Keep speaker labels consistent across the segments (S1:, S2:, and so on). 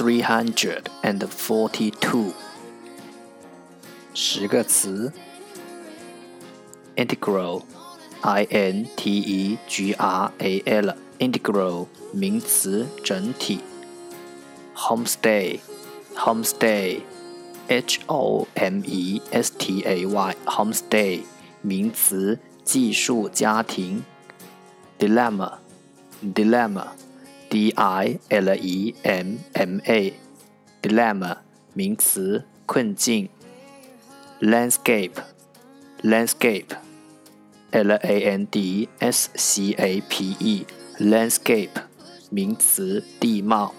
S1: three hundred and forty-two，十个词：integral，i n t e g r a l，integral 名词，整体；homestay，homestay，h o m e s t a y，homestay 名词，寄宿家庭；dilemma，dilemma。 D I L E M M A，dilemma 名词，困境。landscape，landscape，L A N D S C A P E，landscape 名词，地貌。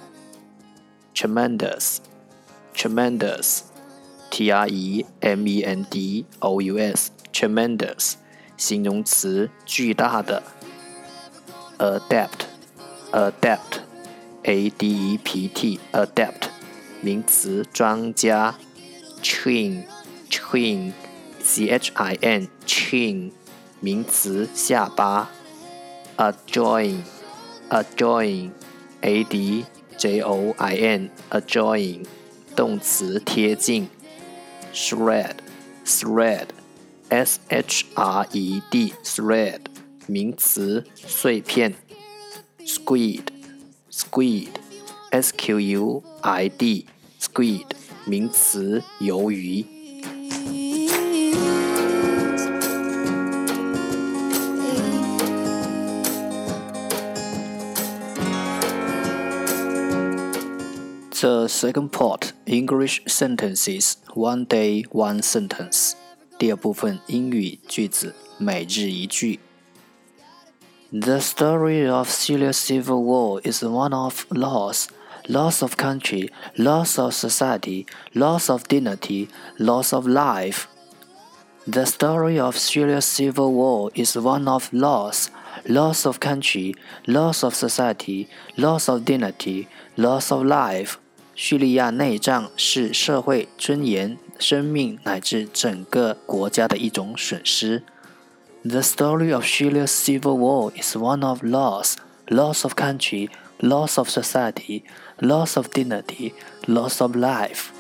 S1: tremendous，tremendous，T R E M E N D O U S，tremendous 形容词，巨大的。adapt。adept, a d e p t, adept，名词，专家。chin, adept，a d e p t，adept，名词，专家；chin，chin，c h i n，chin，名词，下巴；adjoin，adjoin，a d j o i n，adjoin，动词，贴近；shred，shred，s h r e d，shred，名词，碎片。Squid, squid, s q u i d, squid 名词，鱿鱼。The second part English sentences one day one sentence 第二部分英语句子每日一句。 the story of Syria's civil war is one of loss, loss of country, loss of society, loss of dignity, loss of life. The story of Syria's civil war is one of loss, loss of country, loss of society, loss of dignity, loss of life. 叙利亚内战是社会尊严、生命乃至整个国家的一种损失。 the story of Syria's civil war is one of loss loss of country, loss of society, loss of dignity, loss of life.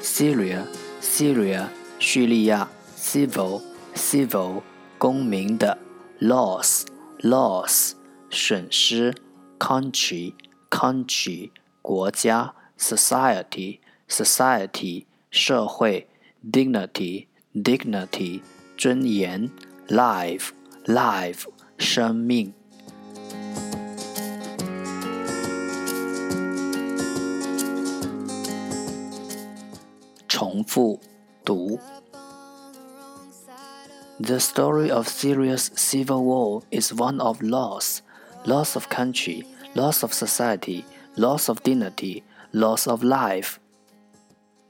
S1: Syria, Syria, 叙利亚 civil, civil, 公民的 loss, loss, 损失 country, country, 国家 society, society, 社会，dignity dignity 尊严，life life 生命。重复读。The story of Syria's civil war is one of loss, loss of country, loss of society, loss of dignity, loss of life.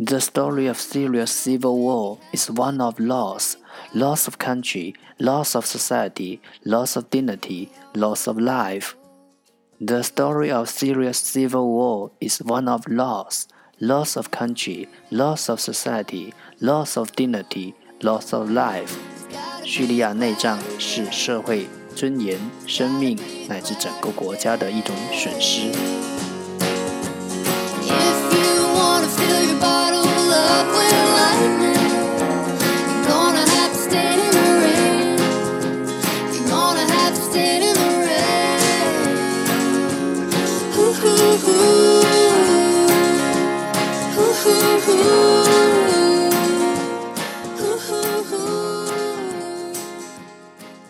S1: The story of Syria's civil war is one of loss, loss of country, loss of society, loss of dignity, loss of life. The story of Syria's civil war is one of loss, loss of country, loss of society, loss of dignity, loss of life. 叙利亚内战是社会尊严、生命乃至整个国家的一种损失。